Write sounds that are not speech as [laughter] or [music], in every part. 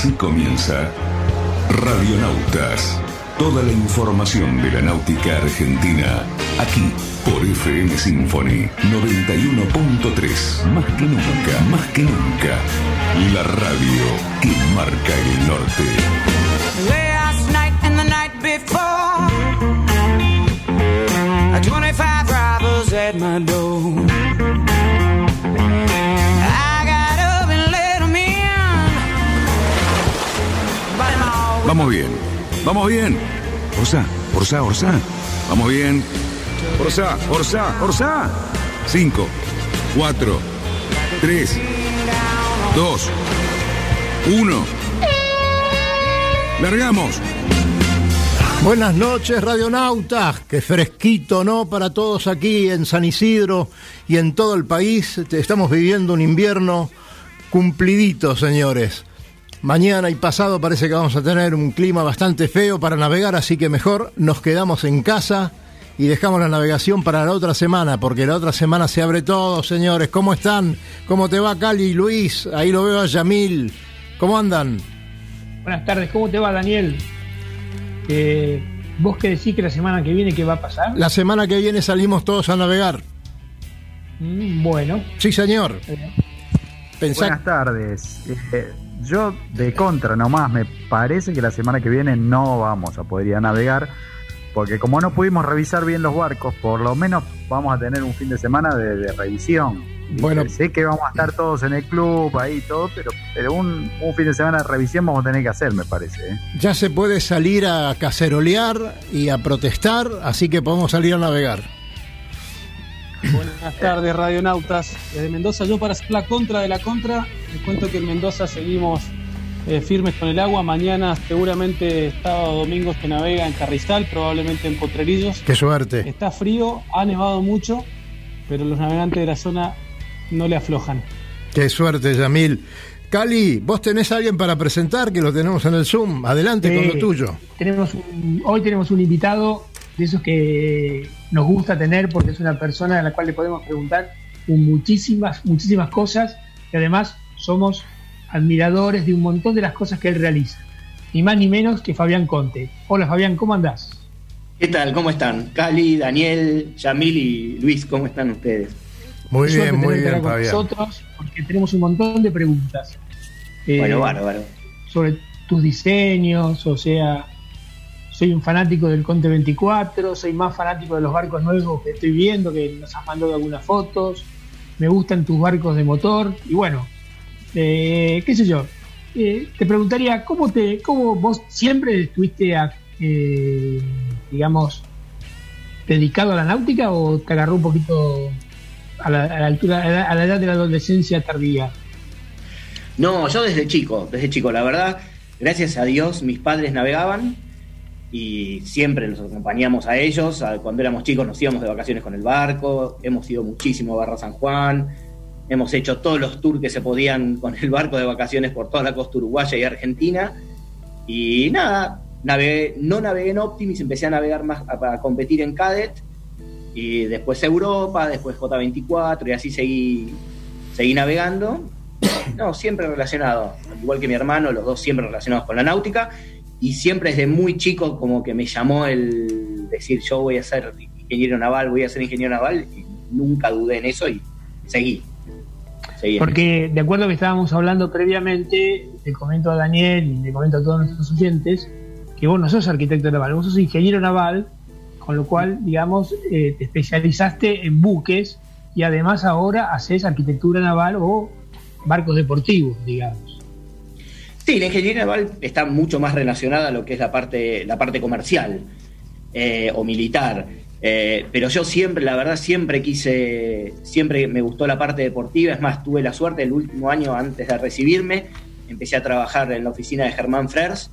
Así comienza Radionautas. Toda la información de la náutica argentina aquí por FM Symphony 91.3. Más que nunca, más que nunca. La radio que marca el norte. Last night and the night before, 25 robbers at my door. Vamos bien, vamos bien. Orsá, Orsá, Orsá. Vamos bien. Orsá, Orsá, Orsá. Cinco, cuatro, tres, dos, uno. Largamos. Buenas noches, radionautas. Qué fresquito, ¿no? Para todos aquí en San Isidro y en todo el país. Estamos viviendo un invierno cumplidito, señores. Mañana y pasado parece que vamos a tener un clima bastante feo para navegar, así que mejor nos quedamos en casa y dejamos la navegación para la otra semana, porque la otra semana se abre todo, señores. ¿Cómo están? ¿Cómo te va, Cali y Luis? Ahí lo veo a Yamil. ¿Cómo andan? Buenas tardes, ¿cómo te va Daniel? Eh, ¿Vos qué decís que la semana que viene qué va a pasar? La semana que viene salimos todos a navegar. Mm, bueno, Sí, señor. eh, Pensá Buenas tardes. Eh, yo de contra nomás, me parece que la semana que viene no vamos a poder ir a navegar, porque como no pudimos revisar bien los barcos, por lo menos vamos a tener un fin de semana de, de revisión. Bueno. sé que vamos a estar todos en el club ahí y todo, pero, pero un, un fin de semana de revisión vamos a tener que hacer, me parece. ¿eh? Ya se puede salir a cacerolear y a protestar, así que podemos salir a navegar. Buenas tardes, radionautas. Desde Mendoza, yo para ser la contra de la contra, les cuento que en Mendoza seguimos eh, firmes con el agua. Mañana, seguramente, sábado domingo, se navega en Carrizal, probablemente en Potrerillos. Qué suerte. Está frío, ha nevado mucho, pero los navegantes de la zona no le aflojan. Qué suerte, Yamil. Cali, vos tenés a alguien para presentar, que lo tenemos en el Zoom. Adelante con Eh, lo tuyo. tenemos un- hoy tenemos un invitado de esos que nos gusta tener porque es una persona a la cual le podemos preguntar un muchísimas, muchísimas cosas y además somos admiradores de un montón de las cosas que él realiza. Ni más ni menos que Fabián Conte. Hola Fabián, ¿cómo andás? ¿Qué tal? ¿Cómo están? Cali, Daniel, Yamil y Luis, ¿cómo están ustedes? Muy bien, muy bien, con Fabián. nosotros porque tenemos un montón de preguntas. Eh, Bueno, bárbaro. sobre tus diseños, o sea, soy un fanático del Conte 24, soy más fanático de los barcos nuevos que estoy viendo, que nos has mandado algunas fotos, me gustan tus barcos de motor, y bueno, eh, qué sé yo, eh, te preguntaría, ¿cómo, te, ¿cómo vos siempre estuviste, eh, digamos, dedicado a la náutica o te agarró un poquito a la, a la altura, a a la edad de la adolescencia tardía? No, yo desde chico, desde chico, la verdad, gracias a Dios, mis padres navegaban y siempre los acompañamos a ellos. A- Cuando éramos chicos nos íbamos de vacaciones con el barco, hemos ido muchísimo a Barra San Juan, hemos hecho todos los tours que se podían con el barco de vacaciones por toda la costa uruguaya y argentina. Y nada, navegué- no navegué en Optimis, empecé a navegar más, a, competir en Cadet y después Europa, después J24 y así seguí, seguí navegando. [coughs] No, siempre relacionado, al igual que mi hermano, los dos siempre relacionados con la náutica y siempre desde muy chico como que me llamó el decir yo voy a ser ingeniero naval, voy a ser ingeniero naval y nunca dudé en eso y seguí. Porque de acuerdo a que estábamos hablando previamente, le comento a Daniel y le comento a todos nuestros oyentes que vos no sos arquitecto naval, vos sos ingeniero naval, con lo cual, digamos, eh, te especializaste en buques y además ahora haces arquitectura naval o barcos deportivos, digamos. Sí, la ingeniería naval está mucho más relacionada a lo que es la parte, la parte comercial eh, o militar. Eh, pero yo siempre, la verdad, siempre quise, siempre me gustó la parte deportiva. Es más, tuve la suerte el último año antes de recibirme, empecé a trabajar en la oficina de Germán Frers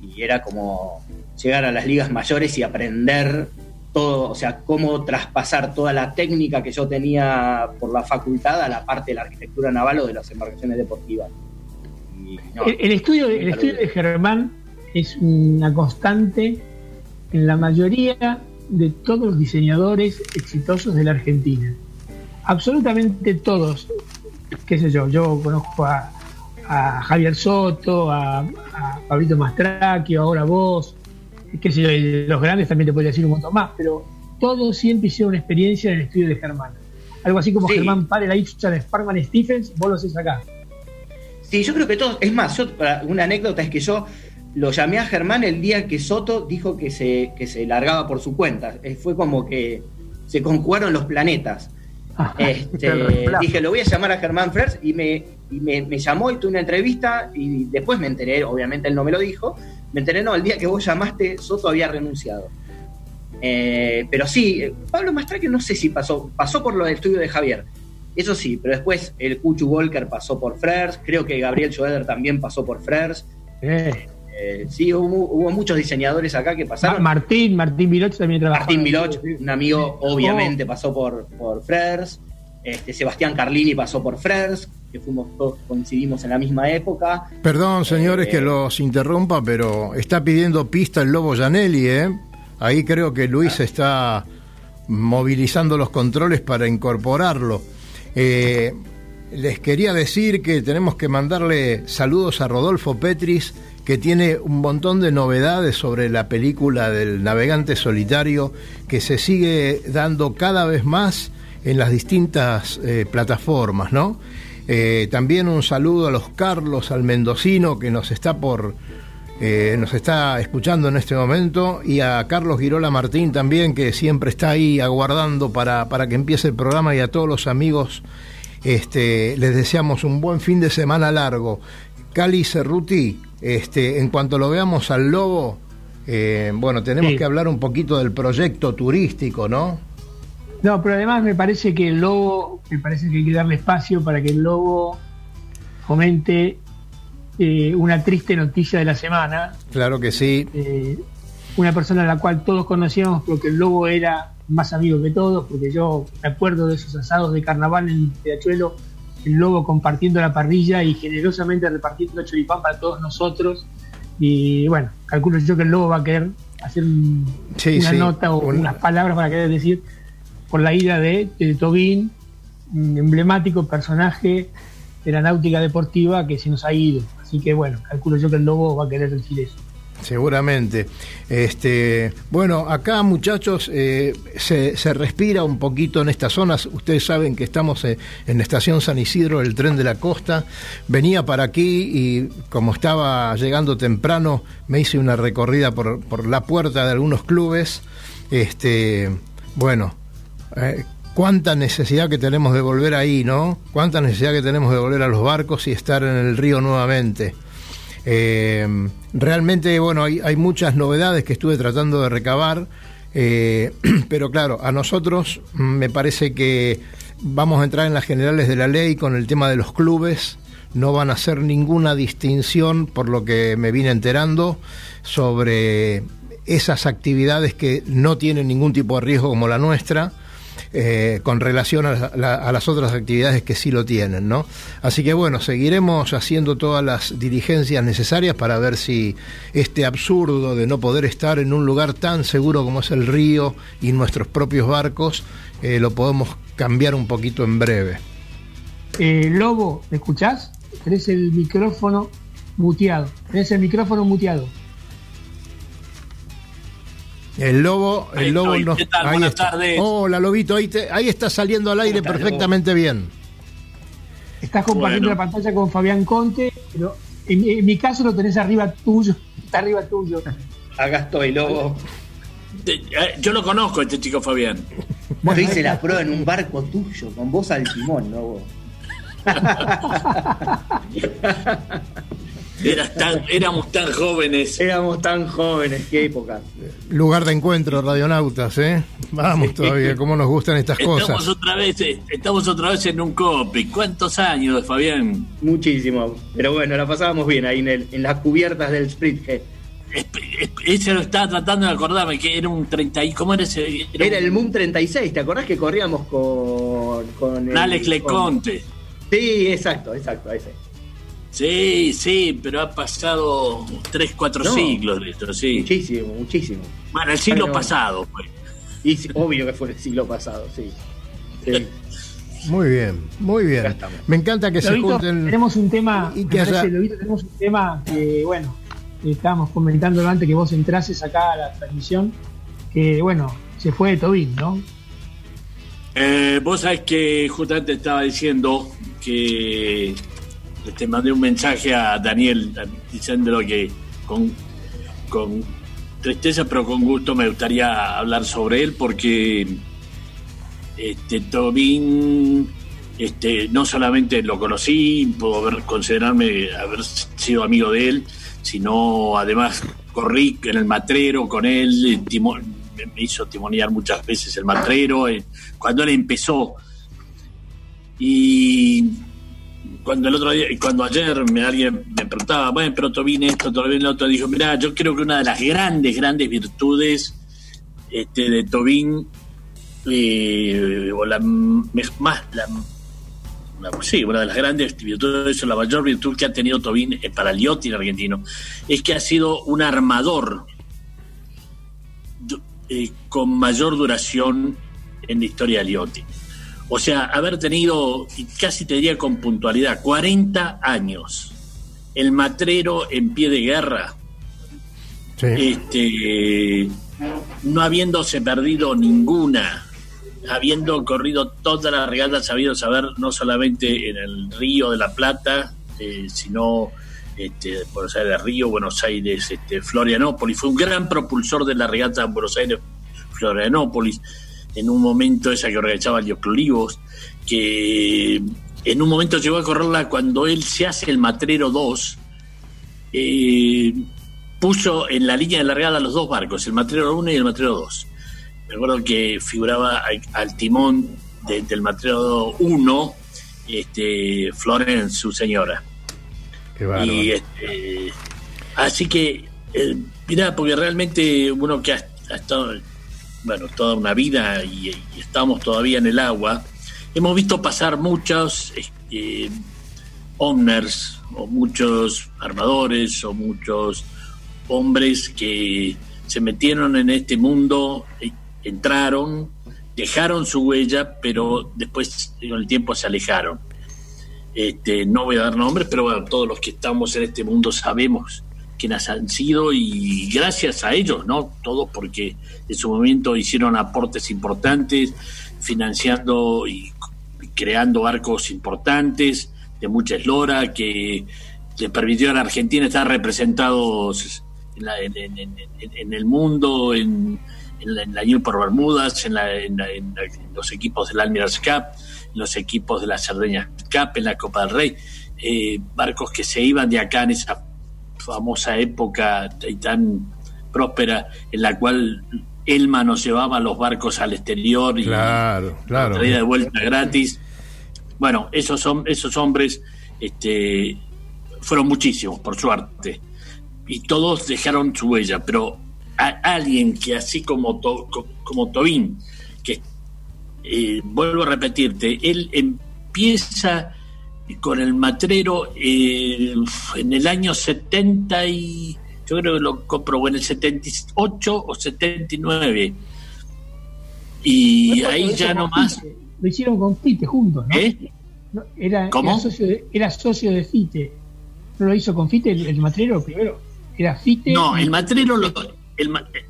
y era como llegar a las ligas mayores y aprender todo, o sea, cómo traspasar toda la técnica que yo tenía por la facultad a la parte de la arquitectura naval o de las embarcaciones deportivas. Y, no, El, el estudio, de- el estudio de Germán es una constante en la mayoría de todos los diseñadores exitosos de la Argentina. Absolutamente todos. Qué sé yo, yo conozco a, a Javier Soto, a, a Pablito Mastracchio, ahora vos, qué sé yo, los grandes también te podría decir un montón más, pero todos siempre hicieron una experiencia en el estudio de Germán. Algo así como Sí. Germán Pare la hizo de Sparkman Stephens, vos lo haces acá. Sí, yo creo que todos. Es más, yo, una anécdota es que yo lo llamé a Germán el día que Soto dijo que se, que se largaba por su cuenta. Eh, Fue como que se conjugaron los planetas. [laughs] Este, dije, lo voy a llamar a Germán Frers y, me, y me, me llamó y tuve una entrevista y después me enteré, obviamente él no me lo dijo, me enteré, no, el día que vos llamaste, Soto había renunciado. Eh, pero sí, eh, Pablo Mastraque no sé si pasó, pasó por lo del estudio de Javier, eso sí, pero después el Cuchu Walker pasó por Frers, creo que Gabriel Schoeder también pasó por Frers. Eh, Eh, sí, hubo, hubo muchos diseñadores acá que pasaron. Martín, Martín Viloch también trabajó. Martín estudio. un amigo, obviamente Oh. pasó por, por Frers. Este, Sebastián Carlini pasó por Frers, que fuimos todos, coincidimos en la misma época. Perdón, señores, Eh, que los interrumpa, pero está pidiendo pista el Lobo Janelli, ¿eh? Ahí creo que Luis está movilizando los controles para incorporarlo. Eh, les quería decir que tenemos que mandarle saludos a Rodolfo Petris, que tiene un montón de novedades sobre la película del navegante solitario, que se sigue dando cada vez más en las distintas eh, plataformas, ¿no? Eh, también un saludo a los Carlos, al mendocino que nos está por eh, nos está escuchando en este momento y a Carlos Girola Martín también que siempre está ahí aguardando para, para que empiece el programa y a todos los amigos este, les deseamos un buen fin de semana largo. Cali Cerruti, este, en cuanto lo veamos al lobo, eh, bueno, tenemos Sí. que hablar un poquito del proyecto turístico, ¿no? No, pero además me parece que el lobo, me parece que hay que darle espacio para que el lobo fomente eh, una triste noticia de la semana. Claro que sí. Eh, una persona a la cual todos conocíamos porque el lobo era más amigo que todos, porque yo me acuerdo de esos asados de carnaval en Riachuelo, el lobo compartiendo la parrilla y generosamente repartiendo choripán para todos nosotros. Y bueno, calculo yo que el lobo va a querer hacer Sí, una sí, nota o un- unas palabras para querer decir por la ida de, de Tobín, un emblemático personaje de la náutica deportiva que se nos ha ido. Así que bueno, calculo yo que el lobo va a querer decir eso. Seguramente. Este, bueno, acá muchachos eh, se, se respira un poquito en estas zonas. Ustedes saben que estamos eh, en la estación San Isidro, el tren de la costa. Venía para aquí y como estaba llegando temprano, me hice una recorrida por, por la puerta de algunos clubes. Este, bueno, eh, cuánta necesidad que tenemos de volver ahí, ¿no? Cuánta necesidad que tenemos de volver a los barcos y estar en el río nuevamente. Eh, realmente, bueno, hay, hay muchas novedades que estuve tratando de recabar, eh, [clears throat] pero claro, a nosotros mm, me parece que vamos a entrar en las generales de la ley con el tema de los clubes. No van a hacer ninguna distinción, por lo que me vine enterando, sobre esas actividades que no tienen ningún tipo de riesgo como la nuestra eh, con relación a, la- a las otras actividades que sí lo tienen, ¿no? Así que bueno, seguiremos haciendo todas las diligencias necesarias para ver si este absurdo de no poder estar en un lugar tan seguro como es el río y nuestros propios barcos eh, lo podemos cambiar un poquito en breve. Eh, Lobo, ¿me escuchás? Tenés el micrófono muteado. Tenés el micrófono muteado. El lobo, Ahí el lobo estoy. no- ¿Qué tal? ahí Buenas está. tardes. Hola, lobito, ahí, te- ahí está saliendo al aire ¿Cómo estás, perfectamente bien. Estás compartiendo Bueno. la pantalla con Fabián Conte, pero en, en mi caso lo tenés arriba tuyo. Está arriba tuyo. Acá estoy, lobo. [laughs] Eh, Yo lo conozco, este chico Fabián. Yo hice la prueba en un barco tuyo, con vos al timón, lobo. [laughs] Eras tan- éramos tan jóvenes. Éramos tan jóvenes, qué época. Lugar de encuentro, radionautas, ¿eh? Vamos todavía, cómo nos gustan estas Estamos cosas. otra vez, eh, estamos otra vez en un copy. ¿Cuántos años, Fabián? Muchísimo. Pero bueno, la pasábamos bien ahí en, el, en las cubiertas del esp- Ese lo estaba tratando de acordarme que era un 30 y ¿cómo era ese? Era un- el Moon 36, ¿te acordás que corríamos con. con el- Alex con- Leconte. Sí, exacto, exacto, ese. Sí, sí, pero ha pasado 3, 4 No. siglos de esto, sí. Muchísimo, muchísimo. Bueno, el siglo Pero- pasado, pues. Y obvio que fue el siglo pasado, sí. Sí. [laughs] Muy bien, muy bien. Me encanta que se junten. tenemos un tema, y que parece, haya- Lobito, tenemos un tema que, bueno, estábamos comentando antes que vos entrases acá a la transmisión, que, bueno, se fue de Tobin, ¿no? Eh, vos sabés que justamente estaba diciendo que te mandé un mensaje a Daniel diciéndolo que con, con tristeza pero con gusto me gustaría hablar sobre él porque este Tobin este no solamente lo conocí puedo haber, considerarme haber sido amigo de él sino además corrí en el matrero con él me hizo timonear muchas veces el matrero eh, cuando él empezó. Y cuando el otro día, cuando ayer me, alguien me preguntaba, bueno, pero Tobin esto, Tobin lo otro, dijo, mira, yo creo que una de las grandes, grandes virtudes este, de Tobin, eh, o la más, la, sí, una de las grandes virtudes, o la mayor virtud que ha tenido Tobin para el yachting argentino, es que ha sido un armador eh, con mayor duración en la historia del yachting. O sea, haber tenido, y casi te diría con puntualidad, 40 años. El matrero en pie de guerra, Sí. este, no habiéndose perdido ninguna, habiendo corrido todas las regatas, sabido saber no solamente en el Río de la Plata, eh, sino este, Buenos Aires Río, Buenos Aires, este, Florianópolis. Fue un gran propulsor de la regata Buenos Aires, Florianópolis. En un momento esa que organizaba Dios Olivos, que en un momento llegó a correrla cuando él se hace el Matrero 2, eh, puso en la línea de largada los dos barcos, el Matrero 1 y el Matrero 2. Me acuerdo que figuraba al, timón de- del Matrero 1 este, Florence, su señora. Qué. Y este, así que, eh, mirá, porque realmente uno que ha, ha estado, bueno, toda una vida y, estamos todavía en el agua, hemos visto pasar muchos este, owners o muchos armadores o muchos hombres que se metieron en este mundo, eh, entraron, dejaron su huella, pero después con el tiempo se alejaron. Este, no voy a dar nombres, pero bueno, todos los que estamos en este mundo sabemos quiénes han sido y gracias a ellos, ¿no? Todos porque en su momento hicieron aportes importantes, financiando y creando barcos importantes de mucha eslora que le permitió a la Argentina estar representados en, la- en- el mundo, en, la, la Newport Bermudas, en, la- en los equipos del Almirant's Cup, en los equipos de la Cerdeña Cup, en la Copa del Rey, eh, barcos que se iban de acá en esa famosa época y tan próspera en la cual Elma nos llevaba los barcos al exterior y Claro, claro. traía de vuelta gratis. Bueno, esos esos hombres este, fueron muchísimos, por suerte, y todos dejaron su huella, pero a alguien que así como, To- co- como Tobin, que eh, vuelvo a repetirte, él empieza con el matrero eh, en el año 70 y yo creo que lo comprobó en el 78 o 79 y Bueno, ahí ya con no más Fite. Lo hicieron con Fite juntos, ¿no? ¿Eh? No, Era, ¿Cómo? Era socio, de, era socio de Fite. ¿No lo hizo con Fite el, el matrero primero? Era Fite. No, el matrero lo- el eh,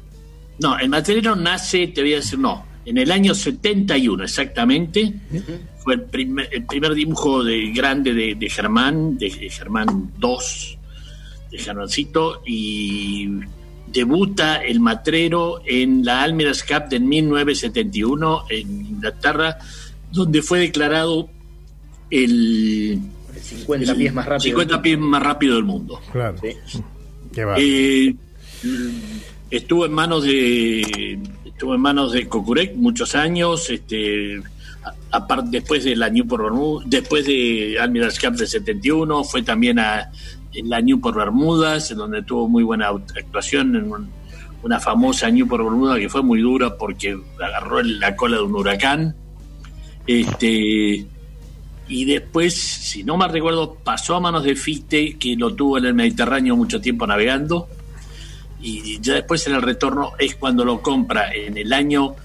no, el matrero nace, te voy a decir, no, en el año 71 exactamente. Fue el primer, el primer dibujo de grande de, de Germán, de Germán II, de Germancito, y debuta el matrero en la Almirant's Cup de 1971 en Inglaterra, donde fue declarado el, 50 pies más rápido. 50 pies más rápido del mundo. Claro. Sí. Qué va. Eh, estuvo en manos de estuvo en manos de Cocurec muchos años este aparte después de la Newport Bermudas después de Almirant's Cup de 71 fue también a la Newport Bermudas en donde tuvo muy buena actuación en un- una famosa Newport Bermuda que fue muy dura porque agarró la cola de un huracán este y después, si no mal recuerdo, pasó a manos de Fite, que lo tuvo en el Mediterráneo mucho tiempo navegando. Y ya después en el retorno es cuando lo compra en el año,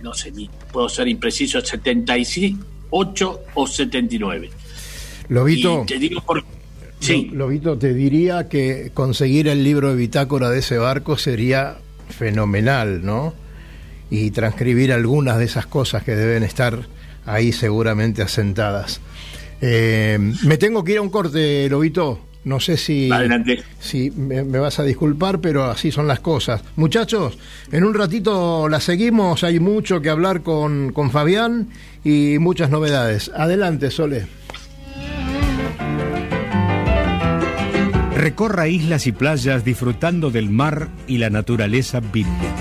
no sé, puedo ser impreciso, 75, 8 o 79. Lobito, Y te digo por... Sí, Lo- Lobito, te diría que conseguir el libro de bitácora de ese barco sería fenomenal, ¿no? Y transcribir algunas de esas cosas que deben estar ahí seguramente asentadas. Eh, me tengo que ir a un corte, Lobito. No sé si, Adelante. si me, me vas a disculpar, pero así son las cosas. Muchachos, en un ratito la seguimos. Hay mucho que hablar con, con Fabián y muchas novedades. Adelante, Sole. Recorra islas y playas disfrutando del mar y la naturaleza virgen.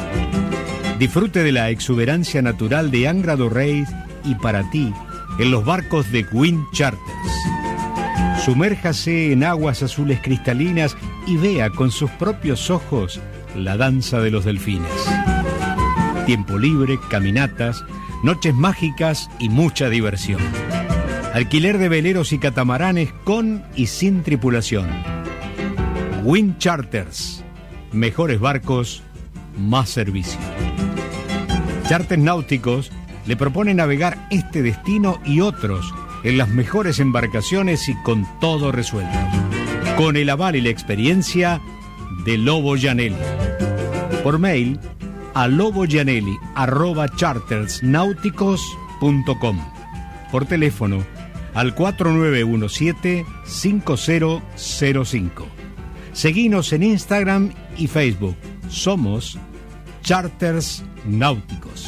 Disfrute de la exuberancia natural de Angra do Reis y para ti en los barcos de Wind Charters. Sumérjase en aguas azules cristalinas y vea con sus propios ojos la danza de los delfines. Tiempo libre, caminatas, noches mágicas y mucha diversión. Alquiler de veleros y catamaranes con y sin tripulación. Wind Charters. Mejores barcos, más servicio. Charters náuticos le propone navegar este destino y otros en las mejores embarcaciones y con todo resuelto. Con el aval y la experiencia de Lobo Janelli. Por mail a loboyanelli.chartersnáuticos.com. Por teléfono al 4917-5005. Seguinos en Instagram y Facebook. Somos Charters Náuticos.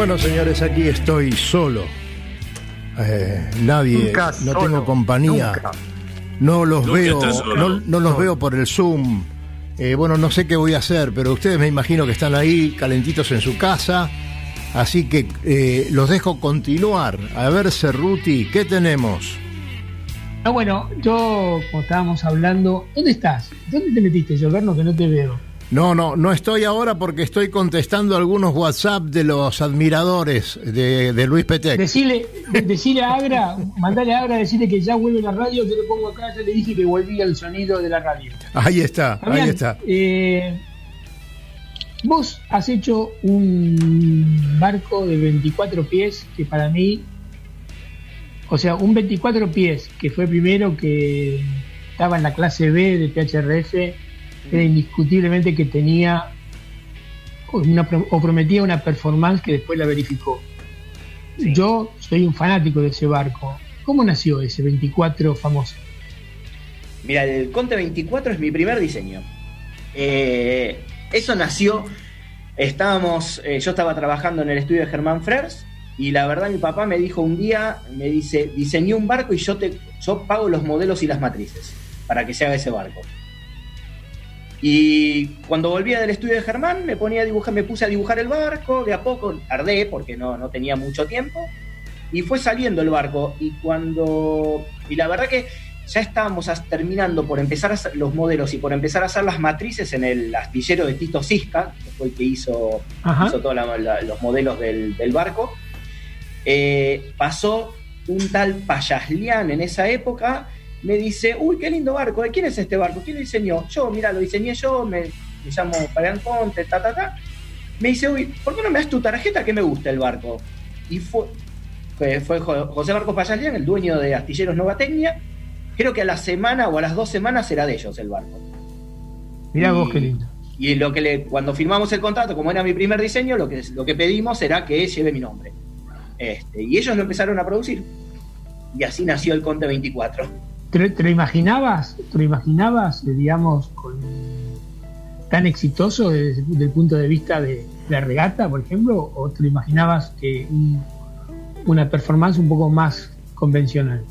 Bueno, señores, aquí estoy solo. Eh, nadie, Nunca no solo, tengo compañía. nunca. No los Nunca veo, no, no los veo por el Zoom. Eh, bueno, no sé qué voy a hacer, pero ustedes me imagino que están ahí calentitos en su casa. Así que eh, los dejo continuar. A ver, Cerruti, ¿qué tenemos? Ah, bueno, yo, como estábamos hablando, ¿dónde estás? ¿Dónde te metiste, Gioverno, que no te veo? No, no, no estoy ahora porque estoy contestando algunos WhatsApp de los admiradores de, de Luis Petec. Decile, de- decile a Agra, mandale a Agra, decirle que ya vuelve la radio, yo le pongo acá, ya le dije que volvía el sonido de la radio. Ahí está, ahí está. eh, vos has hecho un barco de 24 pies que para mí, o sea, un 24 pies que fue primero que estaba en la clase B de PHRF, era indiscutiblemente que tenía una, o prometía una performance que después la verificó. Yo soy un fanático de ese barco. ¿Cómo nació ese 24 famoso? Mira, el Conte 24 es mi primer diseño. Eh, eso nació, estábamos, eh, yo estaba trabajando en el estudio de Germán Frers y la verdad mi papá me dijo un día, me dice, diseñé un barco y yo te, yo pago los modelos y las matrices para que se haga ese barco. Y cuando volvía del estudio de Germán me ponía a dibujar, me puse a dibujar el barco, de a poco tardé porque no, no tenía mucho tiempo y fue saliendo el barco y cuando y la verdad que ya estábamos terminando por empezar a hacer los modelos y por empezar a hacer las matrices en el astillero de Tito Cisca, que fue el que hizo, hizo todos los modelos del, del barco. Eh, pasó un tal Payaslian en esa época, me dice, uy, qué lindo barco, ¿de quién es este barco? ¿Quién lo diseñó? Yo, mira, lo diseñé yo, me, me llamo Fabián Conte, ta, ta, ta. Me dice, uy, ¿por qué no me das tu tarjeta que me gusta el barco? Y fue, fue, fue Jo- José Marcos Payaslian, el dueño de Astilleros Nova Tecnia, creo que a la semana o a las dos semanas era de ellos el barco. Mirá Y- vos qué lindo. Y lo que le, cuando firmamos el contrato, como era mi primer diseño, lo que, lo que pedimos era que lleve mi nombre. Este, y ellos lo empezaron a producir. Y así nació el Conte 24. ¿Te, lo- imaginabas? ¿Te lo imaginabas, eh, digamos, con tan exitoso desde, desde el punto de vista de la regata, por ejemplo? ¿O te lo imaginabas que un- una performance un poco más convencional?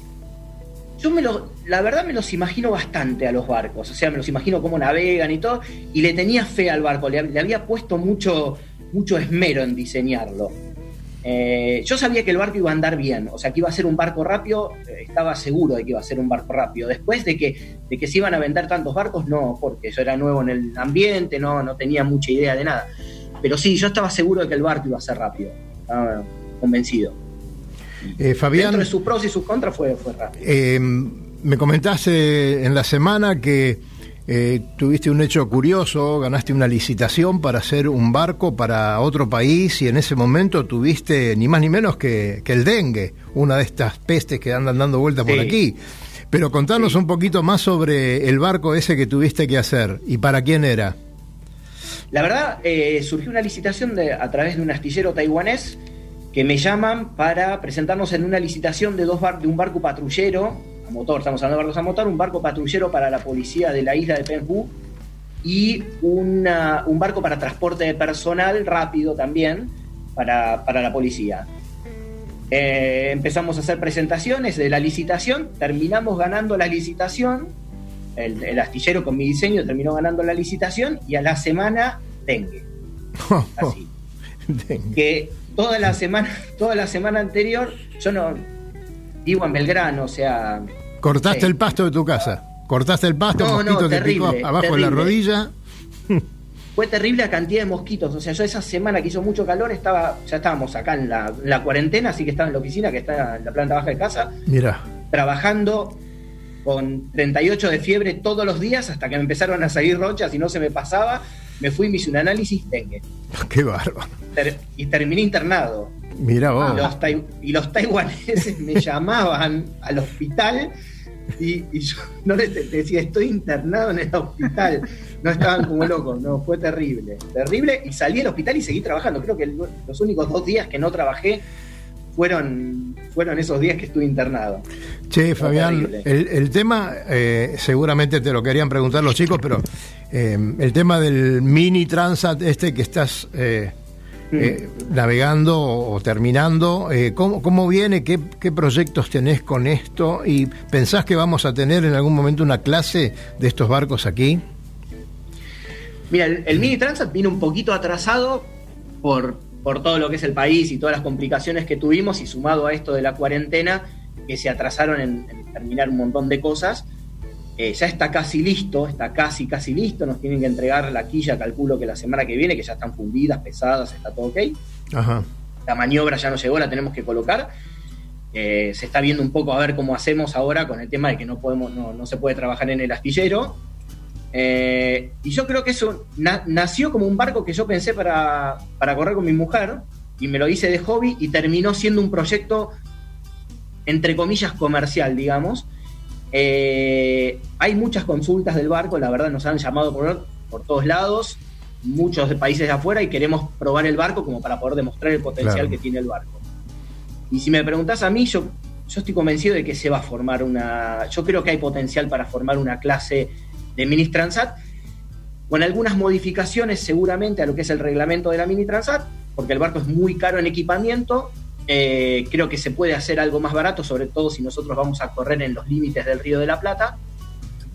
Yo me lo, la verdad me los imagino bastante a los barcos, o sea, me los imagino cómo navegan y todo, y le tenía fe al barco, le, le había puesto mucho, mucho esmero en diseñarlo. Eh, yo sabía que el barco iba a andar bien, o sea, que iba a ser un barco rápido, eh, estaba seguro de que iba a ser un barco rápido. Después de que, de que se iban a vender tantos barcos, no, porque yo era nuevo en el ambiente, no, no tenía mucha idea de nada. Pero sí, yo estaba seguro de que el barco iba a ser rápido, estaba convencido. Eh, Fabián, Dentro de sus pros y sus contras fue, fue rápido. eh, me comentaste en la semana que eh, tuviste un hecho curioso, ganaste una licitación para hacer un barco para otro país y en ese momento tuviste ni más ni menos que, que el dengue, una de estas pestes que andan dando vueltas por aquí. Pero contanos un poquito más sobre el barco ese que tuviste que hacer y para quién era. La verdad, eh, surgió una licitación de, a través de un astillero taiwanés que me llaman para presentarnos en una licitación de, dos bar- de un barco patrullero, a motor, estamos hablando de barcos a motor, un barco patrullero para la policía de la isla de Penghu y una- un barco para transporte de personal rápido también para, para la policía. Eh, empezamos a hacer presentaciones de la licitación, terminamos ganando la licitación, el, el astillero con mi diseño terminó ganando la licitación y a la semana dengue. [laughs] Así. Dengue. Que toda la semana, toda la semana anterior, yo no vivo en Belgrano, o sea, Cortaste Sí. el pasto de tu casa. Cortaste el pasto, No, mosquito no, te picó terrible, abajo de la terrible. rodilla. fue terrible la cantidad de mosquitos. O sea, yo esa semana que hizo mucho calor, estaba, ya estábamos acá en la, en la cuarentena, así que estaba en la oficina, que está en la planta baja de casa, Mira, trabajando con 38 de fiebre todos los días hasta que me empezaron a salir rochas y no se me pasaba. Me fui, me hice un análisis dengue. [laughs] qué bárbaro. Ter- y terminé internado. Mira vos. Y los, tai- y los taiwaneses me [laughs] llamaban al hospital y, y yo no les decía, estoy internado en el hospital. No estaban como locos, no, fue terrible. Terrible y salí del hospital y seguí trabajando. Creo que el- los únicos dos días que no trabajé fueron, fueron esos días que estuve internado. Che, Fabián, el tema, eh, seguramente te lo querían preguntar los chicos, pero eh, el tema del mini Transat este que estás eh, eh, navegando o, terminando, eh, ¿cómo, cómo viene? ¿Qué, ¿Qué proyectos tenés con esto? ¿Y pensás que vamos a tener en algún momento una clase de estos barcos aquí? Mira, el, el mini Transat vino un poquito atrasado por, por todo lo que es el país y todas las complicaciones que tuvimos y sumado a esto de la cuarentena, que se atrasaron en, en terminar un montón de cosas. Eh, ya está casi listo, está casi, casi listo. Nos tienen que entregar la quilla, calculo que la semana que viene, que ya están fundidas, pesadas, está todo ok. Ajá. La maniobra ya no llegó, la tenemos que colocar. Eh, se está viendo un poco a ver cómo hacemos ahora con el tema de que no podemos, no, no se puede trabajar en el astillero. Eh, y yo creo que eso na- nació como un barco que yo pensé para, para correr con mi mujer y me lo hice de hobby y terminó siendo un proyecto entre comillas comercial, digamos. Eh, hay muchas consultas del barco, la verdad nos han llamado por, por todos lados, muchos de países de afuera y queremos probar el barco como para poder demostrar el potencial Claro. que tiene el barco. Y si me preguntás a mí, yo, yo estoy convencido de que se va a formar una. Yo creo que hay potencial para formar una clase de mini transat, con algunas modificaciones seguramente a lo que es el reglamento de la mini transat, porque el barco es muy caro en equipamiento. Eh, creo que se puede hacer algo más barato, sobre todo si nosotros vamos a correr en los límites del Río de la Plata.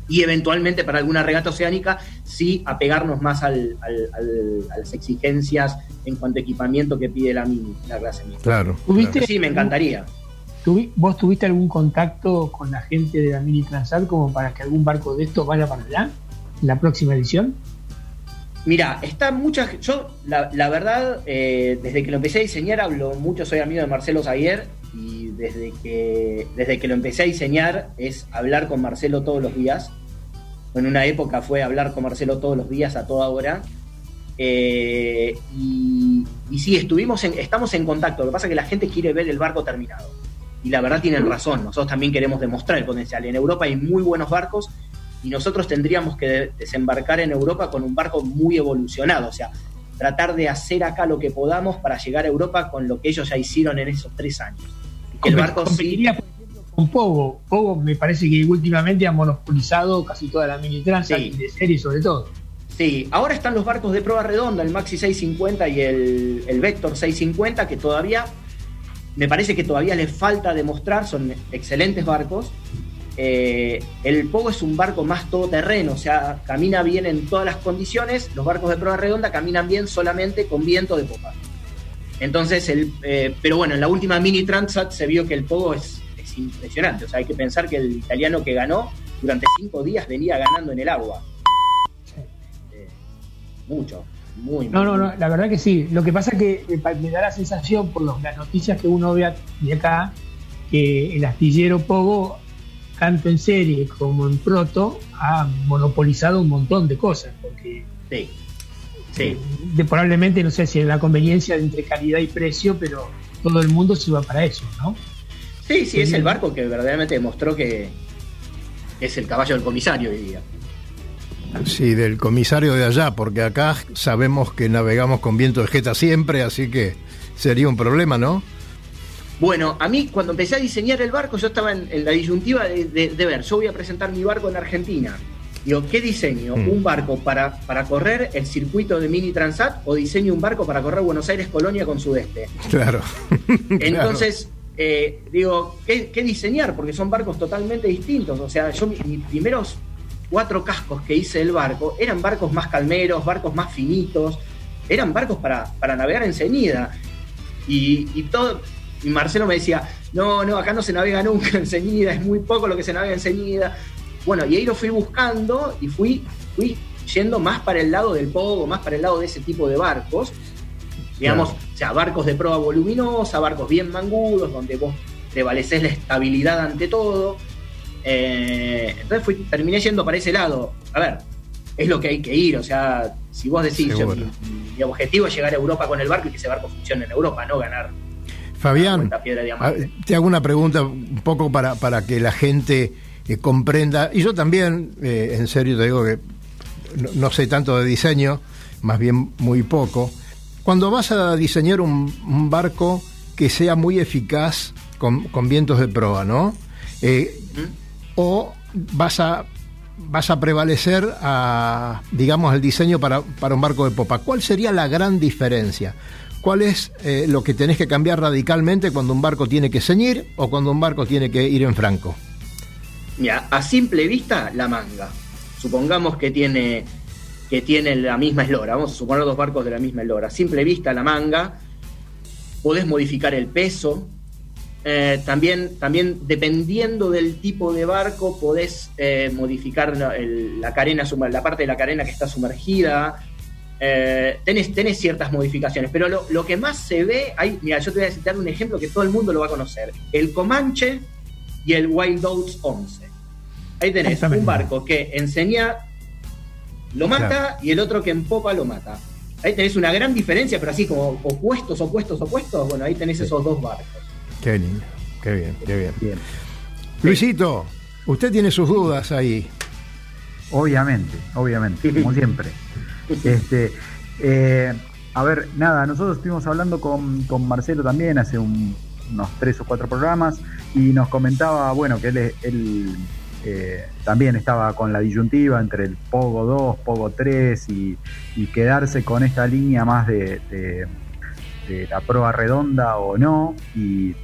Y eventualmente para alguna regata oceánica, sí apegarnos más al- al- al- a las exigencias en cuanto a equipamiento que pide la mini, la clase mini. Claro. ¿Tuviste- Sí, me encantaría. ¿Tuvi- ¿Vos tuviste algún contacto con la gente de la Mini Transat como para que algún barco de estos vaya para allá en la próxima edición? Mira, está mucha. Yo, la, la verdad, eh, desde que lo empecé a diseñar, hablo mucho, soy amigo de Marcelo Zaguer, y desde que, desde que lo empecé a diseñar es hablar con Marcelo todos los días. En una época fue hablar con Marcelo todos los días, a toda hora. Eh, y, y sí, estuvimos en, estamos en contacto. Lo que pasa es que la gente quiere ver el barco terminado. y la verdad tienen razón, nosotros también queremos demostrar el potencial. En Europa hay muy buenos barcos y nosotros tendríamos que desembarcar en Europa con un barco muy evolucionado, o sea, tratar de hacer acá lo que podamos para llegar a Europa con lo que ellos ya hicieron en esos tres años. Que el barco sí... con Pogo. Pogo me parece que últimamente ha monopolizado casi toda la mini trans de serie sobre todo. Sí, ahora están los barcos de prueba redonda, el Maxi 650 y el, el Vector 650, que todavía, me parece que todavía les falta demostrar, son excelentes barcos, eh, el Pogo es un barco más todoterreno, o sea, camina bien en todas las condiciones. Los barcos de prueba redonda caminan bien solamente con viento de popa. Entonces, el, eh, pero bueno, en la última mini Transat se vio que el Pogo es, impresionante. O sea, hay que pensar que el italiano que ganó durante cinco días venía ganando en el agua. Eh, mucho. Muy, no, no, no, la verdad que sí. Lo que pasa es que me da la sensación, por las noticias que uno ve de acá, que el astillero Pogo tanto en serie como en proto, ha monopolizado un montón de cosas, porque sí. Sí. De, probablemente, no sé si es la conveniencia entre calidad y precio, pero todo el mundo se va para eso, ¿no? Sí, sí, es el barco que verdaderamente demostró que es el caballo del comisario día. Sí, del comisario de allá, porque acá sabemos que navegamos con viento de jeta siempre, así que sería un problema, ¿no? Bueno, a mí cuando empecé a diseñar el barco, yo estaba en, la disyuntiva de, ver, yo voy a presentar mi barco en Argentina. Digo, ¿qué diseño? Mm. ¿Un barco para, para correr el circuito de Mini Transat o diseño un barco para correr Buenos Aires Colonia con Sudeste? Claro. [laughs] Entonces, eh, digo, ¿qué, diseñar? Porque son barcos totalmente distintos. O sea, yo mis, primeros cuatro cascos que hice del barco eran barcos más calmeros, barcos más finitos, eran barcos para, para navegar en ceñida. Y, y todo, y Marcelo me decía, no, no, acá no se navega nunca en ceñida, es muy poco lo que se navega en ceñida. Bueno, y ahí lo fui buscando y fui, fui yendo más para el lado del pogo, más para el lado de ese tipo de barcos. Digamos, o sea, barcos de proa voluminosa, barcos bien mangudos, donde vos prevaleces la estabilidad ante todo. Eh, entonces fui, terminé yendo para ese lado. A ver, es lo que hay que ir. O sea, si vos decís, mi, objetivo es llegar a Europa con el barco y que ese barco funcione en Europa, no ganar Fabián, te hago una pregunta un poco para, para que la gente eh, comprenda, y yo también, eh, en serio te digo que no, sé tanto de diseño, más bien muy poco. Cuando vas a diseñar un, barco que sea muy eficaz con, vientos de proa, ¿no? Eh, o vas a vas a prevalecer a, digamos, el diseño para, para un barco de popa. ¿Cuál sería la gran diferencia? ¿Cuál es eh, lo que tenés que cambiar radicalmente cuando un barco tiene que ceñir o cuando un barco tiene que ir en franco? Mira, a simple vista, la manga. Supongamos que tiene, que tiene la misma eslora. Vamos a suponer dos barcos de la misma eslora. A simple vista, la manga. Podés modificar el peso. Eh, también, también, dependiendo del tipo de barco, podés eh, modificar la, carena, la parte de la carena que está sumergida, eh, tenés, ciertas modificaciones, pero lo, que más se ve, hay, mira, yo te voy a citar un ejemplo que todo el mundo lo va a conocer: el Comanche y el Wild Oats 11. Ahí tenés un barco que enseña lo mata y el otro que en popa lo mata. Ahí tenés una gran diferencia, pero así como opuestos, opuestos, opuestos. Bueno, ahí tenés esos dos barcos. Qué lindo, qué bien, qué bien. bien. Luisito, usted tiene sus dudas ahí. Obviamente, obviamente, como [laughs] siempre. Este, eh, a ver, nada, nosotros estuvimos hablando con, Marcelo también hace unos tres o cuatro programas y nos comentaba, bueno, que él, eh, también estaba con la disyuntiva entre el Pogo 2, Pogo 3 y, quedarse con esta línea más de, la prueba redonda o no. Y,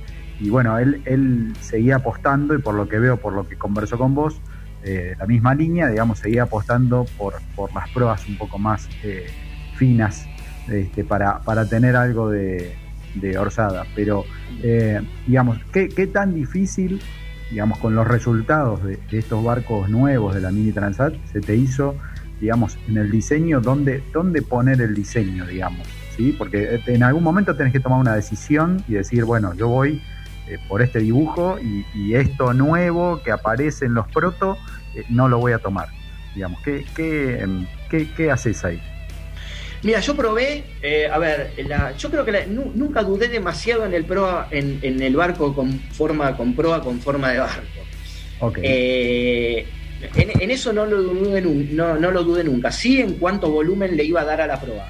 bueno, él, él seguía apostando y por lo que veo, por lo que conversó con vos, eh, la misma línea, digamos, seguía apostando por, por las pruebas un poco más eh, finas este, para, para tener algo de, de orzada. Pero, eh, digamos, ¿qué, ¿qué, tan difícil, digamos, con los resultados de, estos barcos nuevos de la Mini Transat se te hizo, digamos, en el diseño, dónde, dónde poner el diseño, digamos? ¿sí? Porque en algún momento tenés que tomar una decisión y decir, bueno, yo voy eh, por este dibujo y, esto nuevo que aparece en los proto eh, no lo voy a tomar. Digamos, ¿qué, qué, em, qué, qué haces ahí? Mira, yo probé, eh, a ver, la, yo creo que la- nu- nunca dudé demasiado en el proa, en, en el barco con forma, con proa, con forma de barco. Eh, en, en eso no lo, dudé, no, no lo dudé nunca. Sí en cuánto volumen le iba a dar a la proa.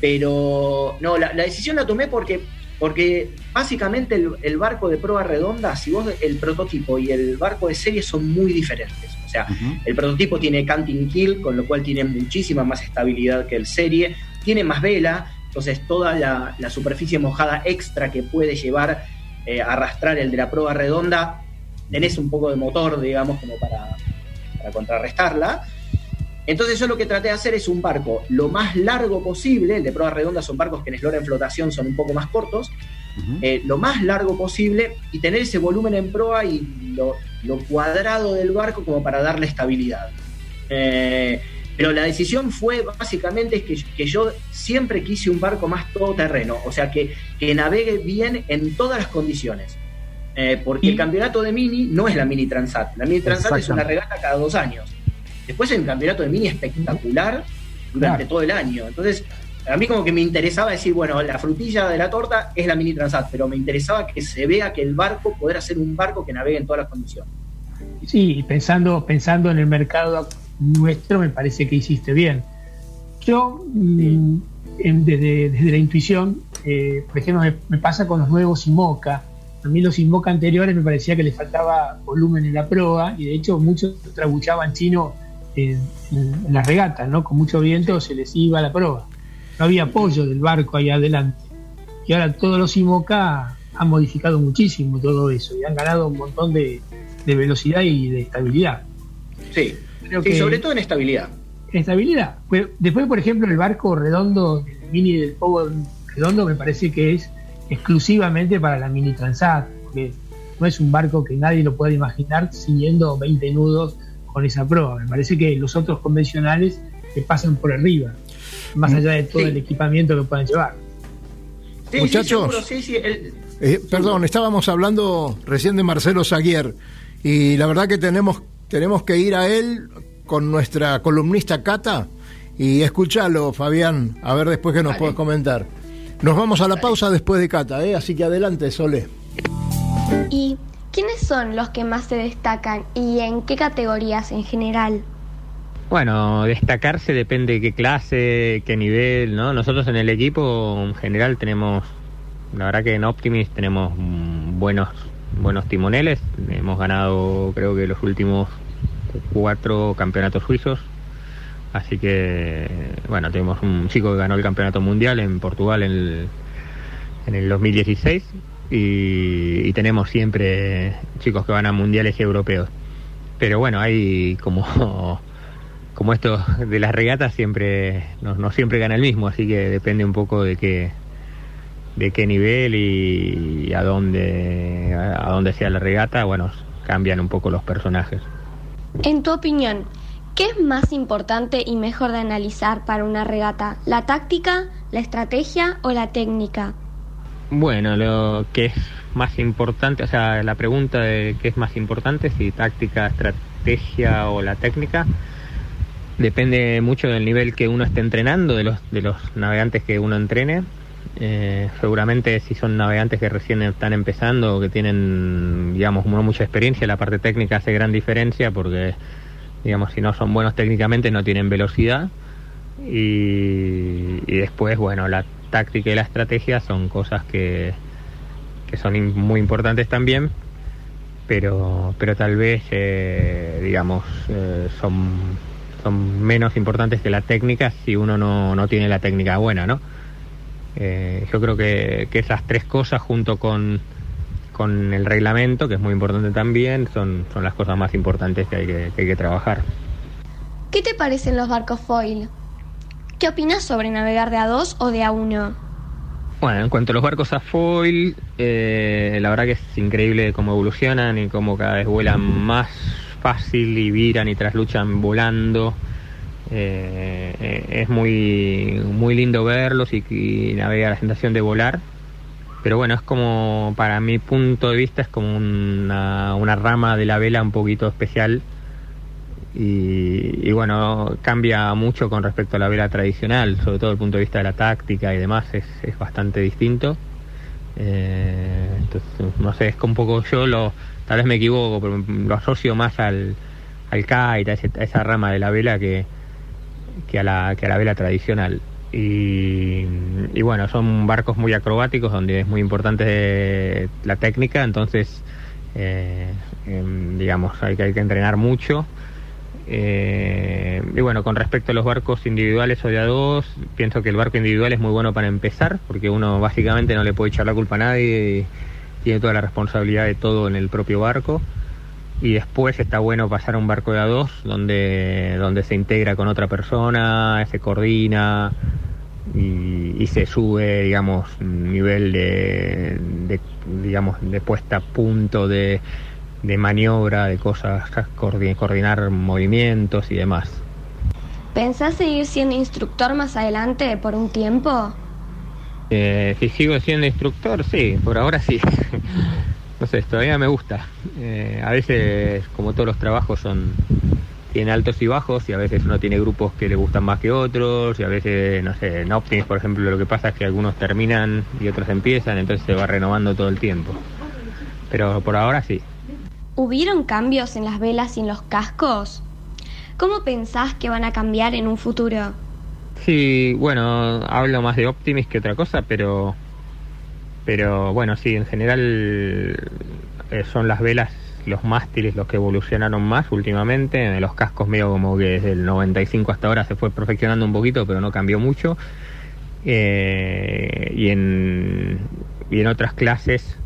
Pero no, la, la decisión la tomé porque, porque básicamente el, el barco de proa redonda, si vos el prototipo y el barco de serie son muy diferentes. O sea, el prototipo tiene canting kill, con lo cual tiene muchísima más estabilidad que el serie. Tiene más vela, entonces toda la, la superficie mojada extra que puede llevar eh, a arrastrar el de la proa redonda, tenés un poco de motor, digamos, como para, para contrarrestarla. Entonces yo lo que traté de hacer es un barco lo más largo posible, el de proa redonda son barcos que en eslora en flotación son un poco más cortos, eh, lo más largo posible y tener ese volumen en proa y lo, lo cuadrado del barco como para darle estabilidad. Eh, pero la decisión fue básicamente que, que yo siempre quise un barco más todoterreno, o sea, que, que navegue bien en todas las condiciones. Eh, porque el campeonato de Mini no es la Mini Transat, la Mini Transat es una regata cada dos años. Después hay un campeonato de Mini espectacular durante Claro. todo el año. Entonces, a mí como que me interesaba decir, bueno, la frutilla de la torta es la Mini Transat, pero me interesaba que se vea que el barco poder ser un barco que navegue en todas las condiciones. Sí, pensando, pensando en el mercado nuestro, me parece que hiciste bien. Yo, mm, en- desde, desde la intuición, eh, por ejemplo, me, me pasa con los nuevos IMOCA. A mí los IMOCA anteriores me parecía que les faltaba volumen en la proa y de hecho muchos trabuchaban chino en, en- en las regatas, ¿no? Con mucho viento se les iba la proa. No había apoyo del barco ahí adelante. Y ahora todos los IMOCA han modificado muchísimo todo eso y han ganado un montón de, de velocidad y de estabilidad. Sí, Creo sí que- sobre todo en estabilidad. Estabilidad. Pues, Después, por ejemplo, el barco redondo, el mini del Power redondo, me parece que es exclusivamente para la mini Transat, porque no es un barco que nadie lo puede imaginar siguiendo 20 nudos con esa proa. Me parece que los otros convencionales te pasan por arriba, más allá de todo el equipamiento que puedan llevar. Sí, Muchachos. seguro, sí, sí, el- Eh, perdón, estábamos hablando recién de Marcelo Zaguier y la verdad que tenemos, tenemos que ir a él con nuestra columnista Cata y escúchalo, Fabián, a ver después que nos puedes comentar. Nos vamos a la pausa después de Cata, ¿eh? así que adelante, Sole. ¿Y quiénes son los que más se destacan y en qué categorías en general? Bueno, destacarse depende de qué clase, qué nivel, ¿no? Nosotros en el equipo en general tenemos, la verdad que en Optimis tenemos buenos buenos timoneles, hemos ganado creo que los últimos cuatro campeonatos suizos, así que bueno, tenemos un chico que ganó el campeonato mundial en Portugal en el, en el 2016 y, y tenemos siempre chicos que van a mundiales y europeos. Pero bueno, hay como [laughs] como esto de las regatas siempre no, siempre gana el mismo, así que depende un poco de qué de qué nivel y a dónde a dónde sea la regata, bueno, cambian un poco los personajes. En tu opinión, ¿qué es más importante y mejor de analizar para una regata? ¿La táctica, la estrategia o la técnica? Bueno, lo que es más importante, o sea, la pregunta de qué es más importante, si táctica, estrategia o la técnica, depende mucho del nivel que uno esté entrenando, de los, de los navegantes que uno entrene. Eh, seguramente si son navegantes que recién están empezando o que tienen, digamos, no mucha experiencia, la parte técnica hace gran diferencia porque, digamos, si no son buenos técnicamente no tienen velocidad. Y, y después, bueno, la táctica y la estrategia son cosas que, que son muy importantes también, pero, pero tal vez, eh, digamos, eh, son, son menos importantes que la técnica si uno no, no tiene la técnica buena, ¿no? Eh, yo creo que, que esas tres cosas junto con, con el reglamento, que es muy importante también, son, son las cosas más importantes que hay que, que hay que trabajar. ¿Qué te parecen los barcos foil? ¿Qué opinas sobre navegar de a dos o de a uno? Bueno, en cuanto a los barcos a foil, eh, la verdad que es increíble cómo evolucionan y cómo cada vez vuelan más fácil y viran y trasluchan volando. Eh, eh, es muy, muy lindo verlos y, y navegar la sensación de volar. Pero bueno, es como, para mi punto de vista, es como una rama de la vela un poquito especial Y, y bueno, cambia mucho con respecto a la vela tradicional, sobre todo desde el punto de vista de la táctica y demás, es, es bastante distinto. Eh, entonces, no sé, es que un poco yo lo, tal vez me equivoco, pero lo asocio más al, al kite, a, ese- a esa rama de la vela que, que, a, la, que a la vela tradicional. Y, y bueno, son barcos muy acrobáticos donde es muy importante la técnica, entonces, eh, em, digamos, hay que, hay que entrenar mucho. Eh, y bueno, con respecto a los barcos individuales o de a dos, pienso que el barco individual es muy bueno para empezar, porque uno básicamente no le puede echar la culpa a nadie y tiene toda la responsabilidad de todo en el propio barco. Y después está bueno pasar a un barco de a dos, donde, donde se integra con otra persona, se coordina y, se sube, digamos, nivel de, digamos, de puesta a punto, de, de maniobra, de cosas, coordi- coordinar movimientos y demás. ¿Pensás seguir siendo instructor más adelante por un tiempo? Eh, si sigo siendo instructor, sí, por ahora sí. [laughs] no sé, todavía me gusta. Eh, a veces, como todos los trabajos, son tienen altos y bajos y a veces uno tiene grupos que le gustan más que otros y a veces, no sé, en Optimus, por ejemplo, lo que pasa es que algunos terminan y otros empiezan, entonces se va renovando todo el tiempo. Pero por ahora sí. ¿Hubieron cambios en las velas y en los cascos? ¿Cómo pensás que van a cambiar en un futuro? Sí, bueno, hablo más de Optimis que otra cosa, pero pero bueno, sí, en general eh, son las velas, los mástiles los que evolucionaron más últimamente, los cascos medio como que desde el 95 hasta ahora se fue perfeccionando un poquito, pero no cambió mucho. Eh, y en y en otras clases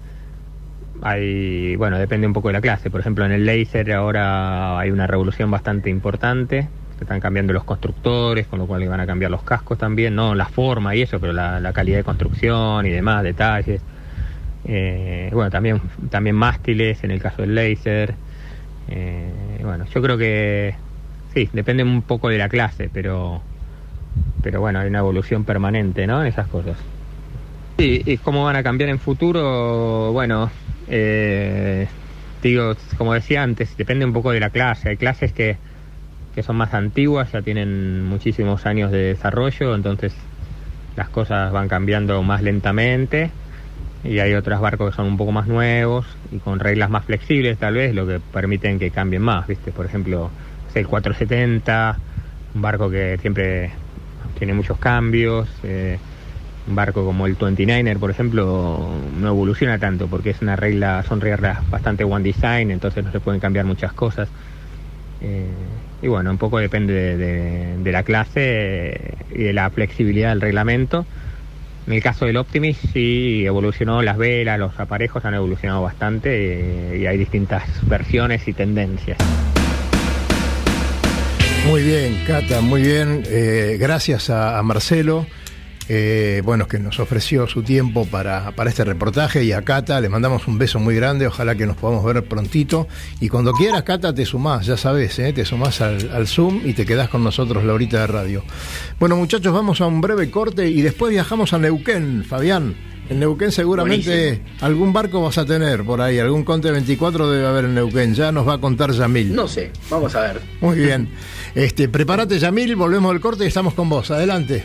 hay, bueno, depende un poco de la clase. Por ejemplo, en el laser ahora hay una revolución bastante importante. Se están cambiando los constructores, con lo cual van a cambiar los cascos también, no la forma y eso, pero la, calidad de construcción y demás, detalles. Eh, bueno, también, también mástiles en el caso del laser. Eh, bueno, yo creo que sí, depende un poco de la clase, pero, pero bueno, hay una evolución permanente, ¿no? En esas cosas. Y cómo van a cambiar en futuro, bueno, eh, digo, como decía antes, depende un poco de la clase. Hay clases que, que son más antiguas, ya tienen muchísimos años de desarrollo, entonces las cosas van cambiando más lentamente. Y hay otros barcos que son un poco más nuevos y con reglas más flexibles tal vez, lo que permiten que cambien más, ¿viste? Por ejemplo, el 470, un barco que siempre tiene muchos cambios. eh, un barco como el 29er, por ejemplo, no evoluciona tanto porque es una regla, son reglas bastante one design, entonces no se pueden cambiar muchas cosas. Eh, y bueno, un poco depende de, la clase eh, y de la flexibilidad del reglamento. En el caso del Optimis sí evolucionó las velas, los aparejos han evolucionado bastante eh, y hay distintas versiones y tendencias. Muy bien, Cata, muy bien. Gracias a Marcelo, eh, bueno, que nos ofreció su tiempo para, para este reportaje y a Cata le mandamos un beso muy grande, ojalá que nos podamos ver prontito. Y cuando quieras, Cata, te sumás, ya sabes, eh, te sumás al, al Zoom y te quedás con nosotros la horita de radio. Bueno, muchachos, vamos a un breve corte y después viajamos a Neuquén, Fabián. En Neuquén seguramente algún barco vas a tener por ahí, algún Conte 24 debe haber en Neuquén, ya nos va a contar Yamil. No sé, vamos a ver. Muy bien. Este, prepárate, Yamil, volvemos al corte y estamos con vos. Adelante.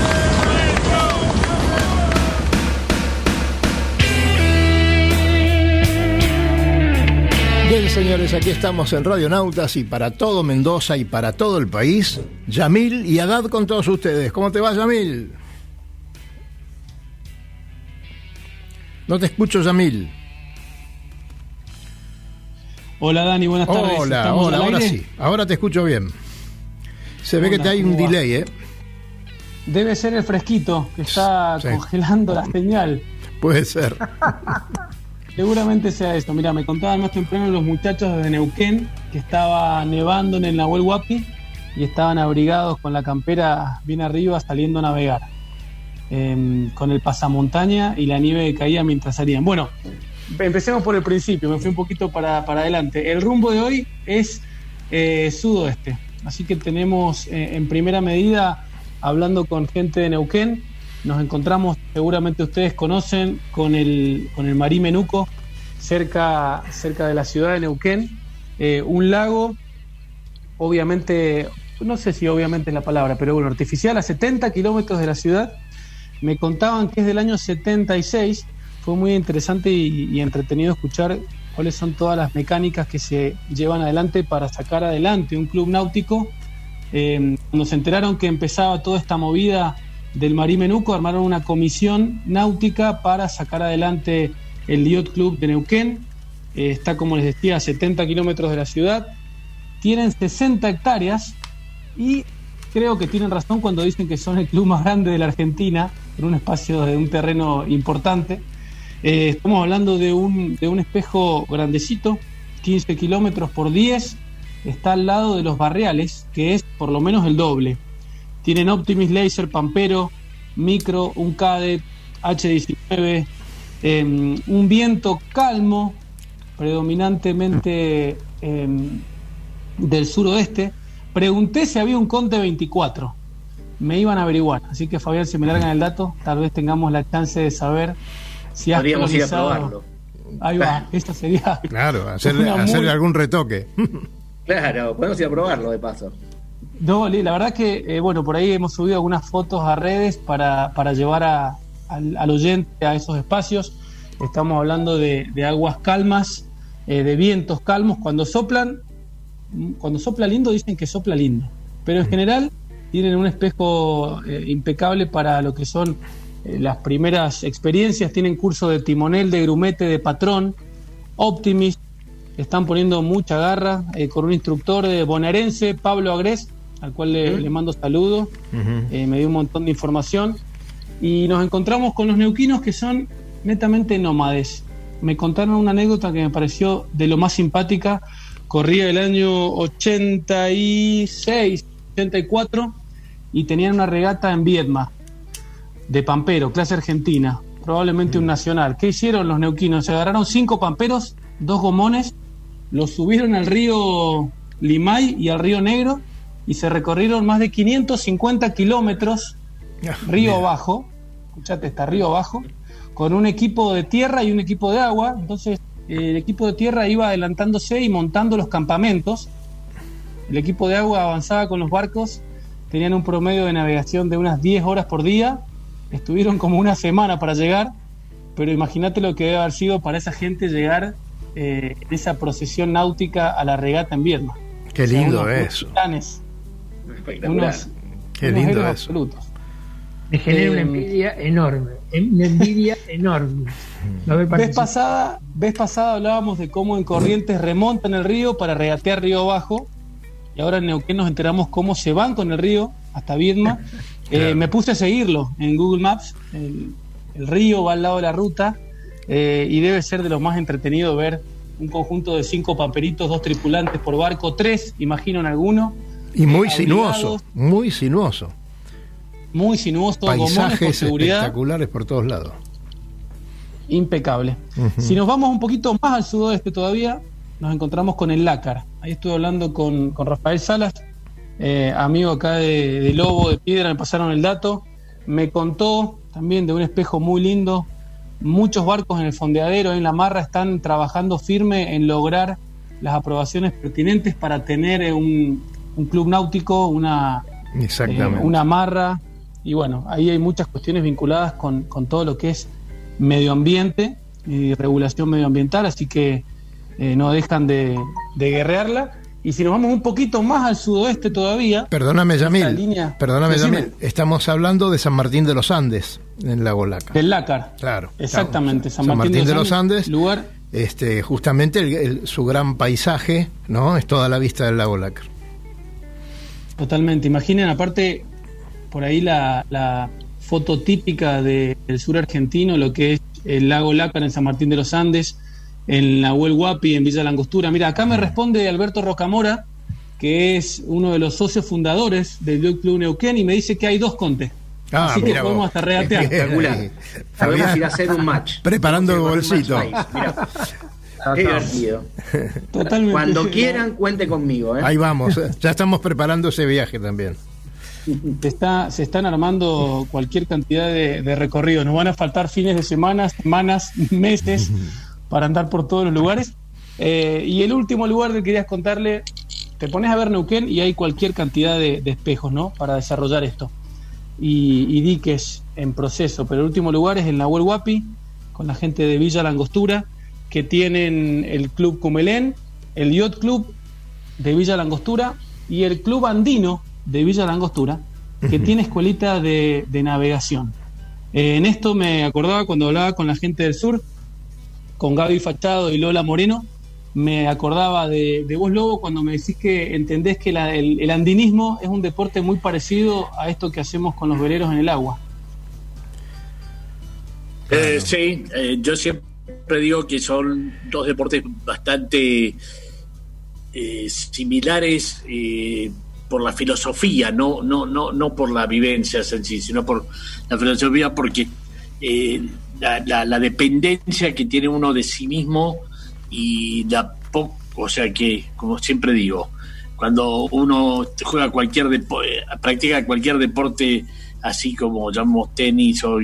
Señores, aquí estamos en Radio Nautas y para todo Mendoza y para todo el país, Yamil y Haddad con todos ustedes. ¿Cómo te va, Yamil? No te escucho, Yamil. Hola, Dani, buenas tardes. Hola, ¿Estamos hola, ahora aire? sí, ahora te escucho bien. Se ve que te hay un delay, ¿eh? Debe ser el fresquito que está Sí. congelando la señal. Puede ser. [laughs] Seguramente sea eso. Mira, me contaban más temprano los muchachos de Neuquén que estaba nevando en el Nahuel Huapi y estaban abrigados con la campera bien arriba saliendo a navegar. Em, con el pasamontaña y la nieve que caía mientras salían. Bueno, empecemos por el principio, me fui un poquito para, para adelante. El rumbo de hoy es eh, sudoeste, así que tenemos eh, en primera medida, hablando con gente de Neuquén, nos encontramos, seguramente ustedes conocen, con el, con el Marí Menuco, cerca, cerca de la ciudad de Neuquén, Eh, un lago, obviamente, no sé si obviamente es la palabra, pero bueno, artificial, a 70 kilómetros de la ciudad. Me contaban que es del año 76, fue muy interesante y, entretenido escuchar cuáles son todas las mecánicas que se llevan adelante para sacar adelante un club náutico. Eh, cuando se enteraron que empezaba toda esta movida del Marí Menuco, armaron una comisión náutica para sacar adelante el Yacht Club de Neuquén. Eh, está, como les decía, a 70 kilómetros de la ciudad. Tienen 60 hectáreas y creo que tienen razón cuando dicen que son el club más grande de la Argentina, en un espacio de un terreno importante. Eh, estamos hablando de un, de un espejo grandecito, 15 kilómetros por 10, está al lado de los barriales, que es por lo menos el doble. Tienen Optimus Laser, Pampero, Micro, un Cadet, H19, eh, un viento calmo, predominantemente eh, del suroeste. Pregunté si había un Conte 24. Me iban a averiguar. Así que Fabián, si me largan el dato, tal vez tengamos la chance de saber si has Podríamos ir a probarlo. Ahí va, [laughs] esta sería. Claro, [laughs] hacerle, Una muy- hacerle algún retoque. [laughs] Claro, podemos ir a probarlo de paso. No, la verdad que, eh, bueno, por ahí hemos subido algunas fotos a redes para, para llevar a- al, al oyente a esos espacios. Estamos hablando de, de aguas calmas, eh, de vientos calmos. Cuando soplan, cuando sopla lindo, dicen que sopla lindo. Pero en general tienen un espejo eh, impecable para lo que son las primeras experiencias. Tienen curso de timonel, de grumete, de patrón, Optimist. Están poniendo mucha garra con un instructor eh, bonaerense, Pablo Agrés, al cual le, le mando saludos. Eh, me dio un montón de información. Y nos encontramos con los neuquinos que son netamente nómades. Me contaron una anécdota que me pareció de lo más simpática. Corría el año 86, 84 y tenían una regata en Viedma, de Pampero, clase argentina, probablemente un nacional. ¿Qué hicieron los neuquinos? Se agarraron cinco pamperos, dos gomones, los subieron al río Limay y al río Negro y se recorrieron más de 550 kilómetros río abajo, escuchate, está río abajo, con un equipo de tierra y un equipo de agua. Entonces, el equipo de tierra iba adelantándose y montando los campamentos. El equipo de agua avanzaba con los barcos, tenían un promedio de navegación de unas 10 horas por día, estuvieron como una semana para llegar, pero imagínate lo que debe haber sido para esa gente llegar eh, esa procesión náutica a la regata en Viedma. Qué O sea, lindo eso. titanes, Espectacular. unos, Qué unos lindo eso. absolutos. Me genera una envidia enorme. Una envidia enorme. No Vez pasada, vez pasada hablábamos de cómo en Corrientes remontan el río para regatear río abajo y ahora en Neuquén nos enteramos cómo se van con el río hasta Viedma. [laughs] Eh, me puse a seguirlo en Google Maps, el, el río va al lado de la ruta eh, y debe ser de lo más entretenido ver un conjunto de cinco pamperitos, dos tripulantes por barco, tres, imagino en alguno, Y muy Eh, sinuoso, muy sinuoso. muy sinuoso, gomones por Paisajes seguridad. espectaculares por todos lados. impecable. Si nos vamos un poquito más al sudoeste todavía, nos encontramos con el Lácar. Ahí estuve hablando con, con Rafael Salas, eh, amigo acá de, de Lobo de Piedra, me pasaron el dato. Me contó también de un espejo muy lindo. Muchos barcos en el fondeadero, en la marra, están trabajando firme en lograr las aprobaciones pertinentes para tener eh, un, un club náutico, una, Exactamente. eh, una amarra. Y bueno, ahí hay muchas cuestiones vinculadas con, con todo lo que es medio ambiente y regulación medioambiental, así que eh, no dejan de, de guerrearla. Y si nos vamos un poquito más al sudoeste todavía. Perdóname, Yamil. línea- Perdóname, Decime. Yamil. Estamos hablando de San Martín de los Andes, en Lago Lácar. Del Lácar. Claro. Exactamente, San, Martín, de los Andes. Lugar. Este, justamente el- el- su gran paisaje, ¿no? Es toda la vista del Lago Lácar. Totalmente. Imaginen, aparte, por ahí la, la foto típica de- del sur argentino, lo que es el lago Lácar en San Martín de los Andes, en la Huapi, en Villa Langostura. Mira, acá me responde Alberto Rocamora, que es uno de los socios fundadores del Club Neuquén, y me dice que hay dos contes. Ah, Así que podemos vos. hasta regatear. Espectacular. Podemos ir a hacer un match. Preparando el bolsito. match. Mirá. Qué divertido. [laughs] Totalmente. Cuando quieran, cuente conmigo. ¿eh? Ahí vamos. [laughs] Ya estamos preparando ese viaje también. Se, está, se están armando cualquier cantidad de, de recorridos. Nos van a faltar fines de semana, semanas, meses [laughs] para andar por todos los lugares. Eh, y el último lugar que querías contarle, te pones a ver Neuquén y hay cualquier cantidad de, de espejos, ¿no? Para desarrollar esto. Y, y diques en proceso. Pero el último lugar es el Nahuel Huapi, con la gente de Villa Langostura, que tienen el Club Cumelén, el Yacht Club de Villa Langostura y el Club Andino de Villa Langostura, que tiene escuelita de, de navegación. Eh, en esto me acordaba cuando hablaba con la gente del sur, con Gaby Fachado y Lola Moreno, me acordaba de, de vos, Lobo, cuando me decís que entendés que la- el, el andinismo es un deporte muy parecido a esto que hacemos con los veleros en el agua. Eh, sí, eh, yo siempre digo que son dos deportes bastante eh, similares eh, por la filosofía, no, no, no, no por la vivencia en sí, sino por la filosofía, porque eh, la, dependencia que tiene uno de sí mismo y la o sea que, como siempre digo, cuando uno juega cualquier depo- eh, practica cualquier deporte así como llamamos tenis o,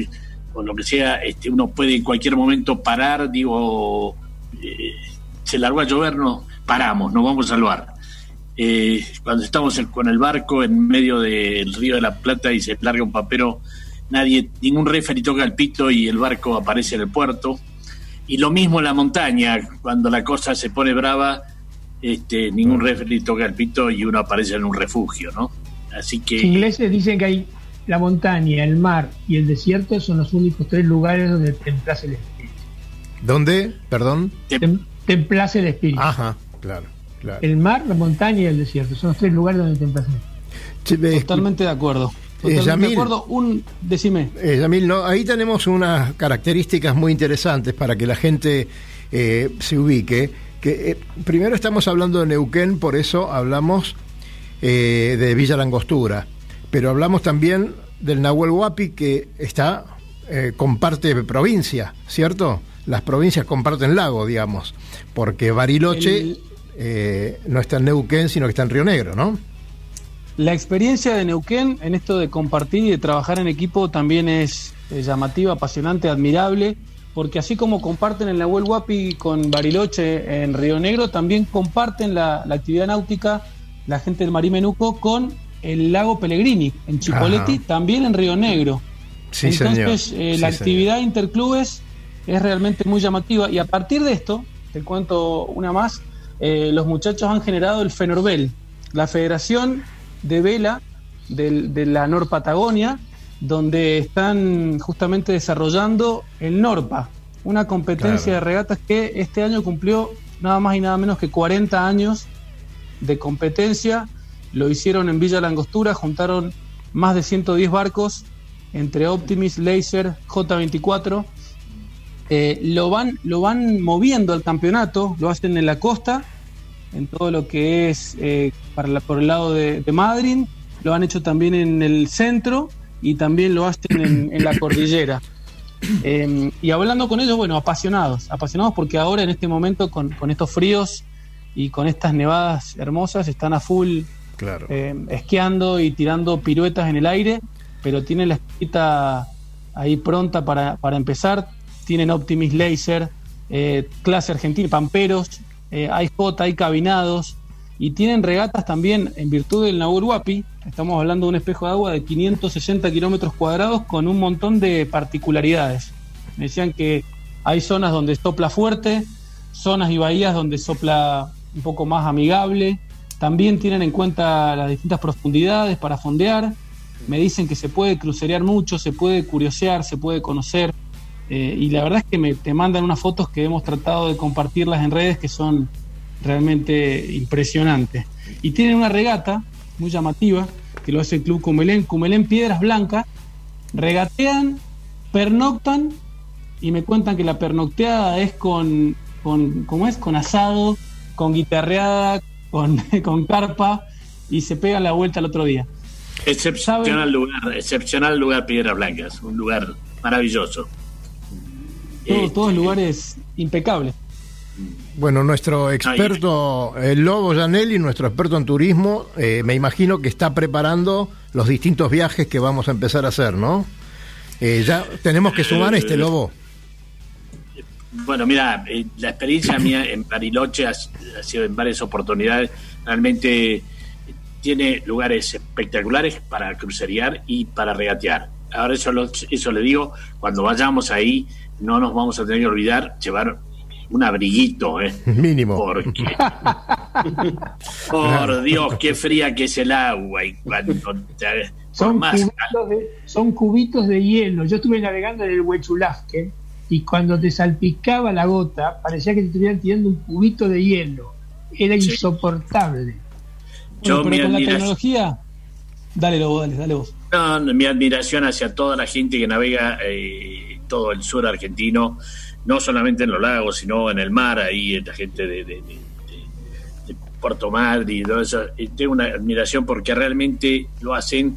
o lo que sea, este, uno puede en cualquier momento parar, digo, eh, se largó a llover, no, paramos, nos vamos a salvar. Eh, cuando estamos con el barco en medio del río de la Plata y se larga un papero, nadie, ningún referee toca el pito y el barco aparece en el puerto. Y lo mismo en la montaña, cuando la cosa se pone brava, este, ningún referee toca el pito y uno aparece en un refugio, ¿no? Así Los que ingleses dicen que hay la montaña, el mar y el desierto son los únicos tres lugares donde templas el espíritu. ¿Dónde? Perdón. Tem- templas el espíritu. Ajá, claro, claro. El mar, la montaña y el desierto son los tres lugares donde templas el espíritu. Eh, Totalmente de acuerdo. Totalmente Yamil. de acuerdo. Un, decime. Eh, Yamil, no, ahí tenemos unas características muy interesantes para que la gente eh, se ubique. Que eh, primero estamos hablando de Neuquén, por eso hablamos eh, de Villa Langostura, pero hablamos también del Nahuel Huapi que está eh, comparte provincia, ¿cierto? Las provincias comparten lago, digamos, porque Bariloche El- eh, no está en Neuquén, sino que está en Río Negro, ¿no? La experiencia de Neuquén en esto de compartir y de trabajar en equipo también es eh, llamativa, apasionante, admirable, porque así como comparten el Nahuel Huapi con Bariloche en Río Negro, también comparten la, la actividad náutica la gente del Marimenuco con el lago Pellegrini en Chipoleti, Ajá. también en Río Negro. Sí, Entonces, señor. eh, Sí, la señor. actividad interclubes es realmente muy llamativa y a partir de esto, te cuento una más, eh, los muchachos han generado el FENORBEL, la Federación de Vela del- de la Nor Patagonia, donde están justamente desarrollando el NORPA, una competencia Claro. de regatas que este año cumplió nada más y nada menos que 40 años de competencia. Lo hicieron en Villa Langostura, juntaron más de 110 barcos entre Optimis, Laser, J24. Eh, lo, van, lo van moviendo al campeonato, lo hacen en la costa, en todo lo que es eh, para la- por el lado de, de Madrid, lo han hecho también en el centro y también lo hacen en, la cordillera. Eh, y hablando con ellos, bueno, apasionados, apasionados porque ahora en este momento con estos fríos y con estas nevadas hermosas están a full Eh, esquiando y tirando piruetas en el aire, pero tienen la esquita ahí pronta para, para empezar. Tienen Optimis Laser, eh, clase argentina, pamperos, eh, hay hay cabinados y tienen regatas también en virtud del Nahuel Huapi. Estamos hablando de un espejo de agua de 560 kilómetros cuadrados con un montón de particularidades. Me decían que hay zonas donde sopla fuerte, zonas y bahías donde sopla un poco más amigable. También tienen en cuenta las distintas profundidades para fondear. Me dicen que se puede crucerear mucho, se puede curiosear, se puede conocer. Eh, y la verdad es que me, te mandan unas fotos que hemos tratado de compartirlas en redes que son realmente impresionantes. Y tienen una regata muy llamativa que lo hace el Club Cumelén, Cumelén Piedras Blancas. Regatean, pernoctan y me cuentan que la pernocteada es con, con ¿cómo es? Con asado, con guitarreada, con, [laughs] con carpa y se pegan la vuelta al otro día. Excepcional lugar, excepcional lugar Piedras Blancas, un lugar maravilloso. Todo- todos lugares impecables. Bueno, nuestro experto, el Lobo Janelli, nuestro experto en turismo, eh, me imagino que está preparando los distintos viajes que vamos a empezar a hacer, ¿no? Eh, ya tenemos que sumar este Lobo. Bueno, mira, eh, la experiencia mía en Bariloche ha, ha sido en varias oportunidades. Realmente eh, tiene lugares espectaculares para crucerear y para regatear. Ahora eso, lo- eso le digo, cuando vayamos ahí no nos vamos a tener que olvidar llevar un abriguito, ¿eh? [laughs] Mínimo. Porque, [laughs] por Dios, qué fría que es el agua y cuando te- por Son más cubitos, de, son cubitos de hielo. Yo estuve navegando en el Huechulafque y cuando te salpicaba la gota, parecía que te estuvieran tirando un cubito de hielo. Era insoportable. Yo, Bueno, pero con la tecnología. Dale, Lobo, dale, dale vos. No, no, mi admiración hacia toda la gente que navega eh, todo el sur argentino, no solamente en los lagos, sino en el mar, ahí la gente de, de- de- de- de Puerto Madrid y todo eso. Eh, tengo una admiración porque realmente lo hacen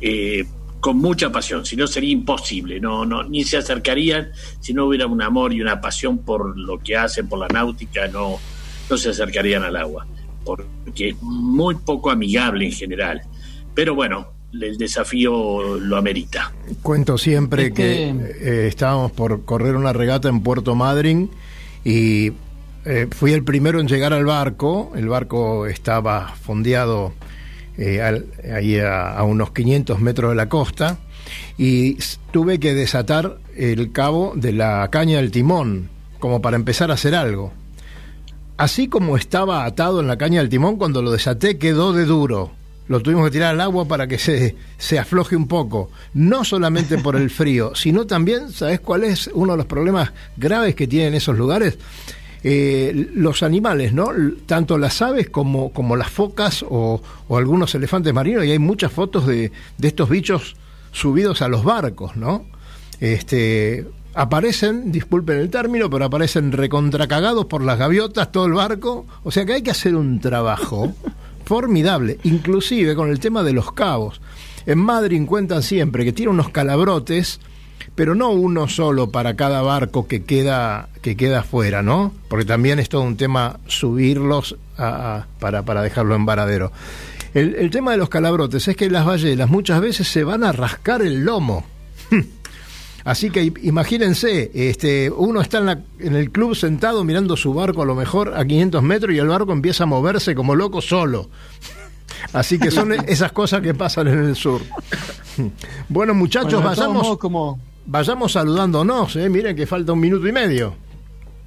eh, con mucha pasión, si no sería imposible, no, no, ni se acercarían si no hubiera un amor y una pasión por lo que hacen, por la náutica, no, no se acercarían al agua, porque es muy poco amigable en general. Pero bueno, el desafío lo amerita. Cuento siempre Este- que eh, estábamos por correr una regata en Puerto Madryn y eh, fui el primero en llegar al barco. El barco estaba fondeado eh, al- ahí a, a unos 500 metros de la costa y tuve que desatar el cabo de la caña del timón como para empezar a hacer algo. Así como estaba atado en la caña del timón, cuando lo desaté quedó de duro. Lo tuvimos que tirar al agua para que se, se afloje un poco. No solamente por el [laughs] frío, sino también, ¿sabes cuál es uno de los problemas graves que tienen esos lugares? Eh, los animales, ¿no? Tanto las aves como, como las focas o, o algunos elefantes marinos, y hay muchas fotos de, de estos bichos subidos a los barcos, ¿no? Este, aparecen, disculpen el término, pero aparecen recontracagados por las gaviotas todo el barco. O sea que hay que hacer un trabajo [laughs] formidable, inclusive con el tema de los cabos. En Madrid cuentan siempre que tiene unos calabrotes, pero no uno solo para cada barco que queda que queda afuera, ¿no? Porque también es todo un tema subirlos a- a- para, para dejarlo en varadero. El, el tema de los calabrotes es que las ballenas muchas veces se van a rascar el lomo. [laughs] Así que imagínense, este, uno está en, la- en el club sentado mirando su barco a lo mejor a 500 metros y el barco empieza a moverse como loco solo. [laughs] Así que son [laughs] esas cosas que pasan en el sur. Bueno, muchachos, Bueno, vayamos, como- vayamos saludándonos. ¿eh? Miren que falta un minuto y medio.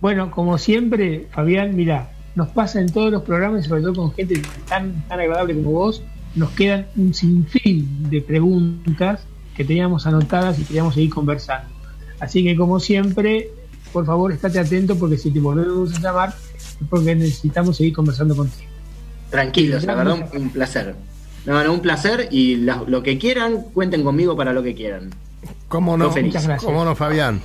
Bueno, como siempre, Fabián, mira, nos pasa en todos los programas, y sobre todo con gente tan, tan agradable como vos, nos quedan un sinfín de preguntas que teníamos anotadas y queríamos seguir conversando. Así que, como siempre, por favor, estate atento porque si te volvemos a llamar es porque necesitamos seguir conversando contigo. Tranquilos, la verdad, un, un placer. No, no, un placer y la- lo que quieran, cuenten conmigo para lo que quieran. ¿Cómo no? Estoy feliz. Muchas gracias. ¿Cómo no, Fabián?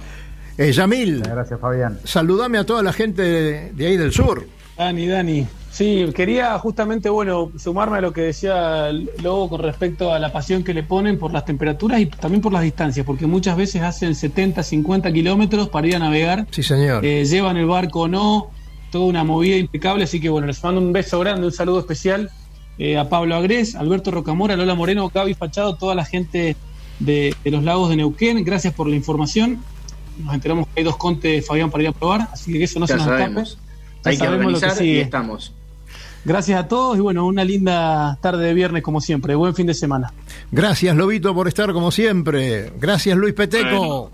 Eh, Yamil. Gracias, Fabián. Saludame a toda la gente de, de ahí del sur. Dani, Dani. Sí, quería justamente, bueno, sumarme a lo que decía Lobo con respecto a la pasión que le ponen por las temperaturas y también por las distancias, porque muchas veces hacen 70, 50 kilómetros para ir a navegar. Sí, señor. Eh, llevan el barco o no, toda una movida impecable, así que bueno, les mando un beso grande, un saludo especial eh, a Pablo Agrés, Alberto Rocamora, Lola Moreno, Gaby Fachado, toda la gente de, de los lagos de Neuquén, gracias por la información. Nos enteramos que hay dos contes de Fabián para ir a probar, así que eso no Ya se nos sabemos. escape. Ya Hay que sabemos lo organizar y estamos. Gracias a todos y bueno, una linda tarde de viernes como siempre. Buen fin de semana. Gracias, Lobito, por estar como siempre. Gracias, Luis Peteco.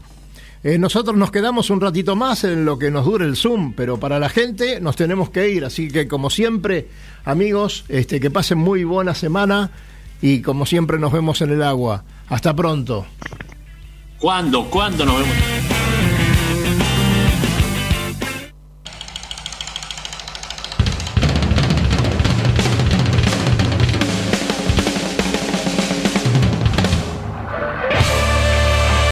Eh, nosotros nos quedamos un ratito más en lo que nos dure el Zoom, pero para la gente nos tenemos que ir. Así que, como siempre, amigos, este, que pasen muy buena semana y como siempre nos vemos en el agua. Hasta pronto. ¿Cuándo? ¿Cuándo nos vemos?